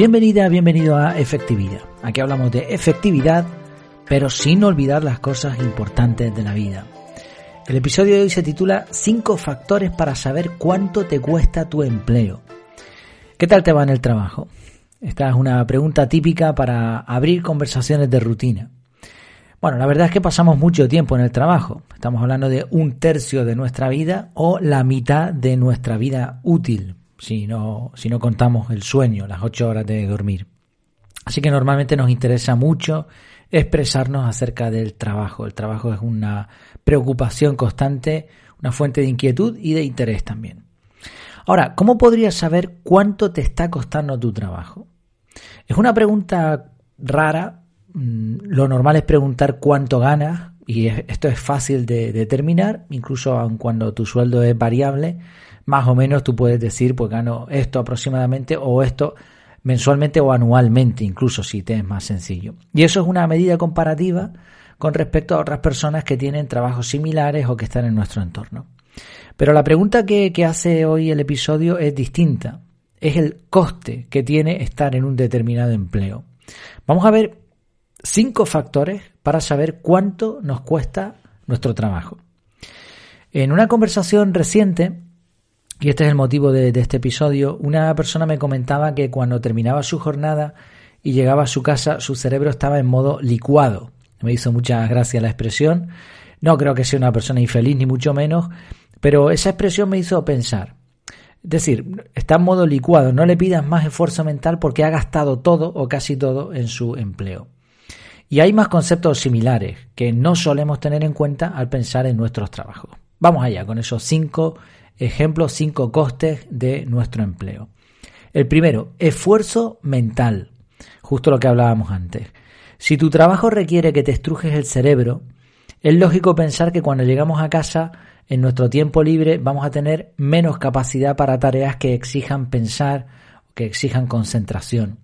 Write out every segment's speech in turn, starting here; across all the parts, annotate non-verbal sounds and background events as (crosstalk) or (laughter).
Bienvenida, bienvenido a Efectividad. Aquí hablamos de efectividad, pero sin olvidar las cosas importantes de la vida. El episodio de hoy se titula 5 factores para saber cuánto te cuesta tu empleo. ¿Qué tal te va en el trabajo? Esta es una pregunta típica para abrir conversaciones de rutina. Bueno, la verdad es que pasamos mucho tiempo en el trabajo. Estamos hablando de un tercio de nuestra vida o la mitad de nuestra vida útil, si no, si no contamos el sueño, las ocho horas de dormir. Así que normalmente nos interesa mucho expresarnos acerca del trabajo. El trabajo es una preocupación constante, una fuente de inquietud y de interés también. Ahora, ¿cómo podrías saber cuánto te está costando tu trabajo? Es una pregunta rara. Mm, lo normal es preguntar cuánto ganas y esto es fácil de determinar, incluso aun cuando tu sueldo es variable más o menos tú puedes decir, pues gano esto aproximadamente o esto mensualmente o anualmente, incluso si te es más sencillo. Y eso es una medida comparativa con respecto a otras personas que tienen trabajos similares o que están en nuestro entorno. Pero la pregunta que, que hace hoy el episodio es distinta. Es el coste que tiene estar en un determinado empleo. Vamos a ver cinco factores para saber cuánto nos cuesta nuestro trabajo. En una conversación reciente y este es el motivo de, este episodio, una persona me comentaba que cuando terminaba su jornada y llegaba a su casa, su cerebro estaba en modo licuado. Me hizo mucha gracia la expresión. No creo que sea una persona infeliz, ni mucho menos, pero esa expresión me hizo pensar. Es decir, está en modo licuado, no le pidas más esfuerzo mental porque ha gastado todo o casi todo en su empleo. Y hay más conceptos similares que no solemos tener en cuenta al pensar en nuestros trabajos. Vamos allá con esos cinco Ejemplo, cinco costes de nuestro empleo. El primero, esfuerzo mental. Justo lo que hablábamos antes. Si tu trabajo requiere que te estrujes el cerebro, es lógico pensar que cuando llegamos a casa, en nuestro tiempo libre, vamos a tener menos capacidad para tareas que exijan pensar, que exijan concentración.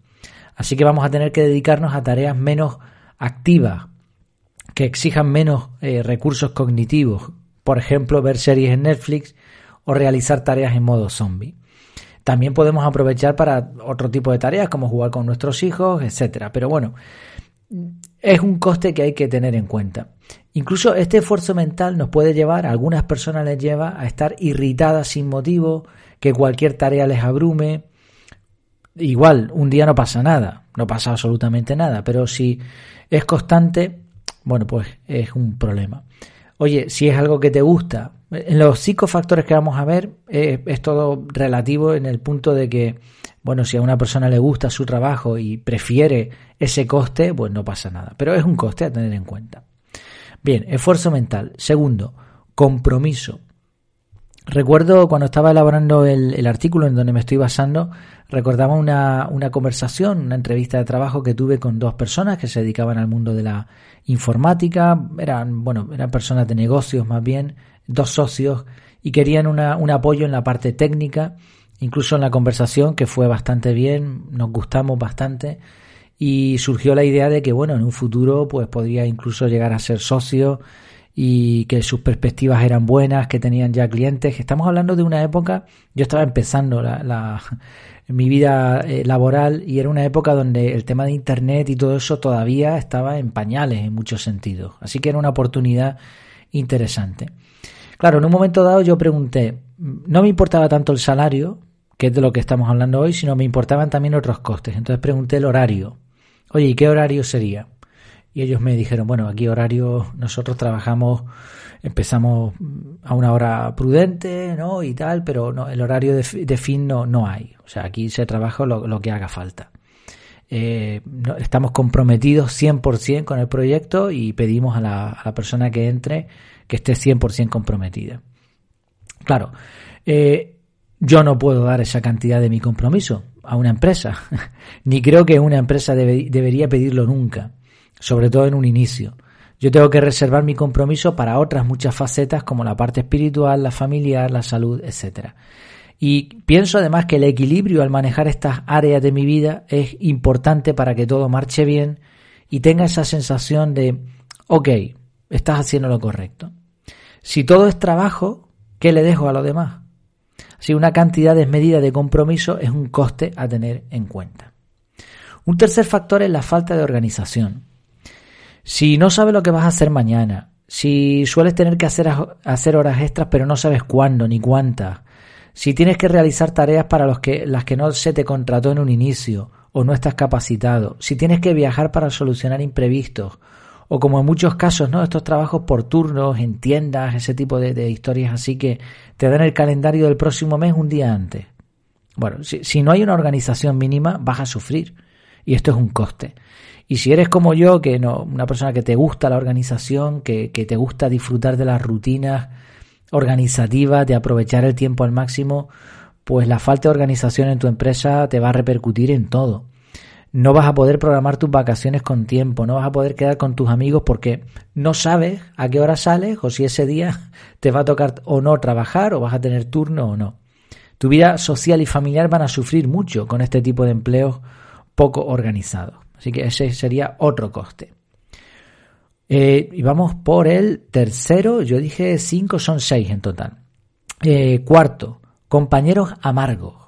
Así que vamos a tener que dedicarnos a tareas menos activas, que exijan menos eh, recursos cognitivos. Por ejemplo, ver series en Netflix o realizar tareas en modo zombie. También podemos aprovechar para otro tipo de tareas como jugar con nuestros hijos, etcétera. Pero bueno, es un coste que hay que tener en cuenta. Incluso este esfuerzo mental nos puede llevar, a algunas personas les lleva a estar irritadas sin motivo, que cualquier tarea les abrume. Igual, un día no pasa nada, no pasa absolutamente nada, pero si es constante, bueno, pues es un problema. Oye, si es algo que te gusta, en los cinco factores que vamos a ver eh, es todo relativo en el punto de que, bueno, si a una persona le gusta su trabajo y prefiere ese coste, pues no pasa nada. Pero es un coste a tener en cuenta. Bien, esfuerzo mental. Segundo, compromiso. Recuerdo cuando estaba elaborando el, artículo en donde me estoy basando, recordaba una, una, conversación, una entrevista de trabajo que tuve con dos personas que se dedicaban al mundo de la informática, eran, bueno, eran personas de negocios más bien, dos socios, y querían una, un apoyo en la parte técnica, incluso en la conversación, que fue bastante bien, nos gustamos bastante, y surgió la idea de que, bueno, en un futuro, pues podría incluso llegar a ser socio y que sus perspectivas eran buenas, que tenían ya clientes. Estamos hablando de una época, yo estaba empezando la, (laughs) mi vida eh, laboral y era una época donde el tema de Internet y todo eso todavía estaba en pañales en muchos sentidos. Así que era una oportunidad interesante. Claro, en un momento dado yo pregunté, no me importaba tanto el salario, que es de lo que estamos hablando hoy, sino me importaban también otros costes. Entonces pregunté el horario. Oye, ¿y qué horario sería? Y ellos me dijeron, bueno, aquí horario, nosotros trabajamos, empezamos a una hora prudente, ¿no? Y tal, pero no, el horario de, fin no, no hay. O sea, aquí se trabaja lo, que haga falta. Eh, estamos comprometidos 100% con el proyecto y pedimos a la, a la persona que entre que esté 100% comprometida. Claro, eh, yo no puedo dar esa cantidad de mi compromiso a una empresa, (laughs) ni creo que una empresa debería pedirlo nunca sobre todo en un inicio. Yo tengo que reservar mi compromiso para otras muchas facetas como la parte espiritual, la familiar, la salud, etc. Y pienso además que el equilibrio al manejar estas áreas de mi vida es importante para que todo marche bien y tenga esa sensación de, ok, estás haciendo lo correcto. Si todo es trabajo, ¿qué le dejo a lo demás? Si una cantidad desmedida de compromiso es un coste a tener en cuenta. Un tercer factor es la falta de organización. Si no sabes lo que vas a hacer mañana, si sueles tener que hacer, hacer horas extras pero no sabes cuándo ni cuántas, si tienes que realizar tareas para los que, las que no se te contrató en un inicio o no estás capacitado, si tienes que viajar para solucionar imprevistos, o como en muchos casos, ¿no? Estos trabajos por turnos, en tiendas, ese tipo de, historias así que te dan el calendario del próximo mes un día antes. Bueno, si, si, no hay una organización mínima, vas a sufrir. Y esto es un coste. Y si eres como yo, que no, una persona que te gusta la organización, que, que te gusta disfrutar de las rutinas, organizativa, de aprovechar el tiempo al máximo, pues la falta de organización en tu empresa te va a repercutir en todo. No vas a poder programar tus vacaciones con tiempo, no vas a poder quedar con tus amigos porque no sabes a qué hora sales o si ese día (laughs) te va a tocar o no trabajar o vas a tener turno o no. Tu vida social y familiar van a sufrir mucho con este tipo de empleos poco organizados. Así que ese sería otro coste. Eh, y vamos por el tercero, yo dije cinco, son seis en total. Eh, cuarto, compañeros amargos.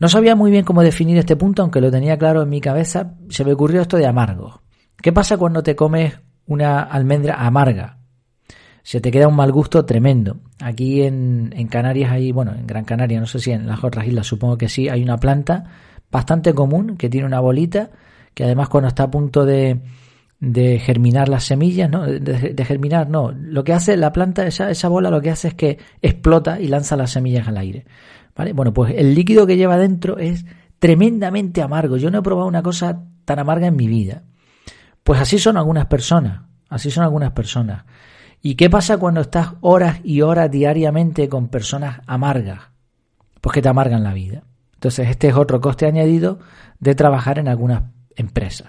No sabía muy bien cómo definir este punto, aunque lo tenía claro en mi cabeza, se me ocurrió esto de amargos. ¿Qué pasa cuando te comes una almendra amarga? Se te queda un mal gusto tremendo. Aquí en, en Canarias hay, bueno, en Gran Canaria, no sé si en las otras islas, supongo que sí, hay una planta bastante común que tiene una bolita que además cuando está a punto de, de germinar las semillas, ¿no? De, germinar, no. Lo que hace la planta, esa, esa bola, lo que hace es que explota y lanza las semillas al aire. ¿Vale? Bueno, pues el líquido que lleva dentro es tremendamente amargo. Yo no he probado una cosa tan amarga en mi vida. Pues así son algunas personas. Así son algunas personas. ¿Y qué pasa cuando estás horas y horas diariamente con personas amargas? Pues que te amargan la vida. Entonces, este es otro coste añadido de trabajar en algunas empresas.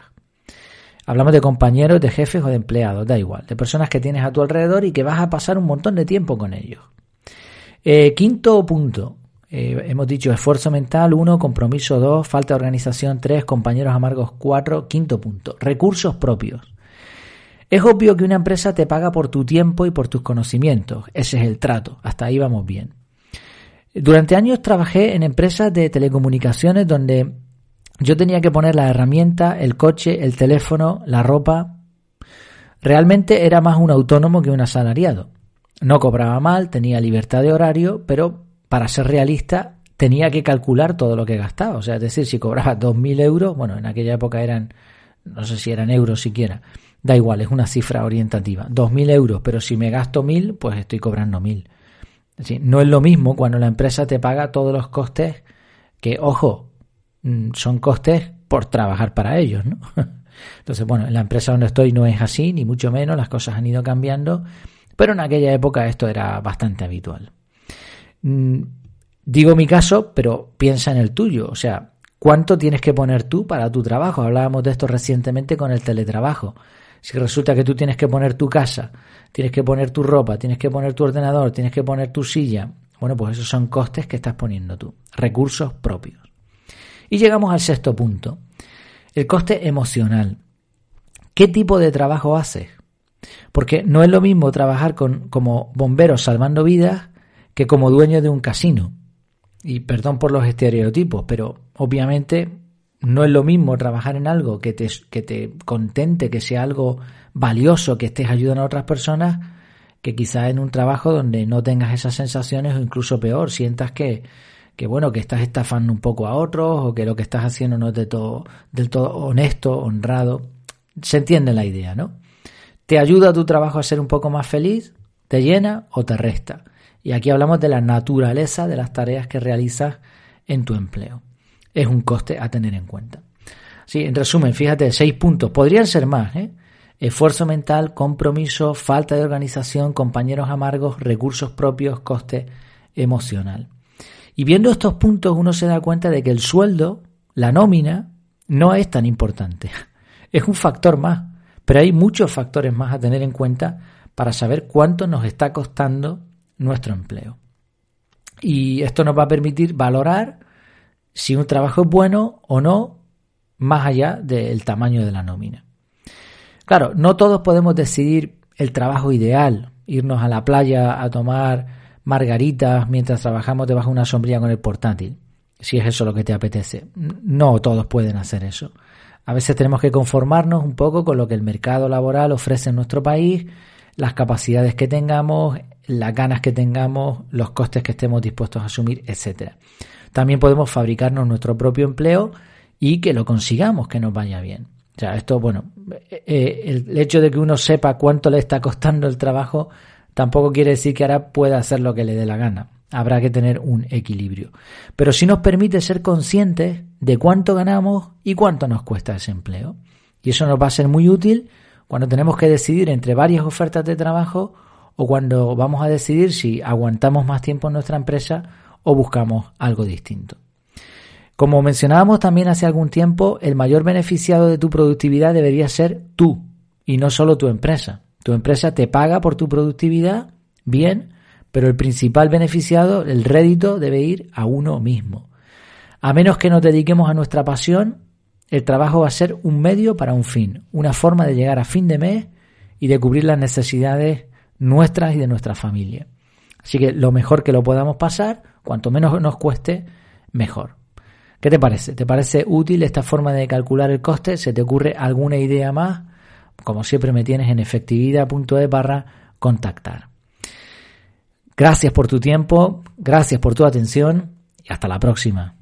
Hablamos de compañeros, de jefes o de empleados, da igual, de personas que tienes a tu alrededor y que vas a pasar un montón de tiempo con ellos. Eh, quinto punto, eh, hemos dicho esfuerzo mental, uno, compromiso, dos, falta de organización, tres, compañeros amargos, cuatro, quinto punto, recursos propios. Es obvio que una empresa te paga por tu tiempo y por tus conocimientos, ese es el trato, hasta ahí vamos bien. Durante años trabajé en empresas de telecomunicaciones donde yo tenía que poner la herramienta, el coche, el teléfono, la ropa. Realmente era más un autónomo que un asalariado. No cobraba mal, tenía libertad de horario, pero para ser realista tenía que calcular todo lo que gastaba. O sea, es decir, si cobraba (laughs) 2.000 euros, bueno, en aquella época eran, no sé si eran euros siquiera, da igual, es una cifra orientativa. 2.000 euros, pero si me gasto 1.000, pues estoy cobrando 1.000. no es lo mismo cuando la empresa te paga todos los costes que, ojo, Mm, son costes por trabajar para ellos, ¿no? (laughs) Entonces, bueno, en la empresa donde estoy no es así, ni mucho menos, las cosas han ido cambiando, pero en aquella época esto era bastante habitual. Mm, digo mi caso, pero piensa en el tuyo, o sea, ¿cuánto tienes que poner tú para tu trabajo? Hablábamos de esto recientemente con el teletrabajo. Si resulta que tú tienes que poner tu casa, tienes que poner tu ropa, tienes que poner tu ordenador, tienes que poner tu silla, bueno, pues esos son costes que estás poniendo tú, recursos propios. Y llegamos al sexto punto, el coste emocional. ¿Qué tipo de trabajo haces? Porque no es lo mismo trabajar como bombero salvando vidas que como dueño de un casino. Y perdón por los estereotipos, pero obviamente no es lo mismo trabajar en algo que te, que te contente, que sea algo valioso, que estés ayudando a otras personas, que quizás en un trabajo donde no tengas esas sensaciones o incluso peor, sientas que, que bueno, que estás estafando un poco a otros o que lo que estás haciendo no es de todo, del todo honesto, honrado. Se entiende la idea, ¿no? ¿Te ayuda tu trabajo a ser un poco más feliz? ¿Te llena o te resta? Y aquí hablamos de la naturaleza de las tareas que realizas en tu empleo. Es un coste a tener en cuenta. Sí, en resumen, fíjate, seis puntos. Podrían ser más, ¿eh? Esfuerzo mental, compromiso, falta de organización, compañeros amargos, recursos propios, coste emocional. Y viendo estos puntos uno se da cuenta de que el sueldo, la nómina, no es tan importante. (laughs) Es un factor más, pero hay muchos factores más a tener en cuenta para saber cuánto nos está costando nuestro empleo. Y esto nos va a permitir valorar si un trabajo es bueno o no, más allá del tamaño de la nómina. Claro, no todos podemos decidir el trabajo ideal, irnos a la playa a tomar margaritas mientras trabajamos debajo de una sombrilla con el portátil, si es eso lo que te apetece. No todos pueden hacer eso. A veces tenemos que conformarnos un poco con lo que el mercado laboral ofrece en nuestro país, las capacidades que tengamos, las ganas que tengamos, los costes que estemos dispuestos a asumir, etcétera. También podemos fabricarnos nuestro propio empleo y que lo consigamos, que nos vaya bien. O sea, esto, bueno, eh, eh, el hecho de que uno sepa cuánto le está costando el trabajo tampoco quiere decir que ahora pueda hacer lo que le dé la gana. Habrá que tener un equilibrio. Pero sí nos permite ser conscientes de cuánto ganamos y cuánto nos cuesta ese empleo. Y eso nos va a ser muy útil cuando tenemos que decidir entre varias ofertas de trabajo o cuando vamos a decidir si aguantamos más tiempo en nuestra empresa o buscamos algo distinto. Como mencionábamos también hace algún tiempo, el mayor beneficiado de tu productividad debería ser tú y no solo tu empresa. Tu empresa te paga por tu productividad, bien, pero el principal beneficiado, el rédito, debe ir a uno mismo. A menos que nos dediquemos a nuestra pasión, el trabajo va a ser un medio para un fin, una forma de llegar a fin de mes y de cubrir las necesidades nuestras y de nuestra familia. Así que lo mejor que lo podamos pasar, cuanto menos nos cueste, mejor. ¿Qué te parece? ¿Te parece útil esta forma de calcular el coste? ¿Se te ocurre alguna idea más? Como siempre me tienes en efectividad.es barra contactar. Gracias por tu tiempo, gracias por tu atención y hasta la próxima.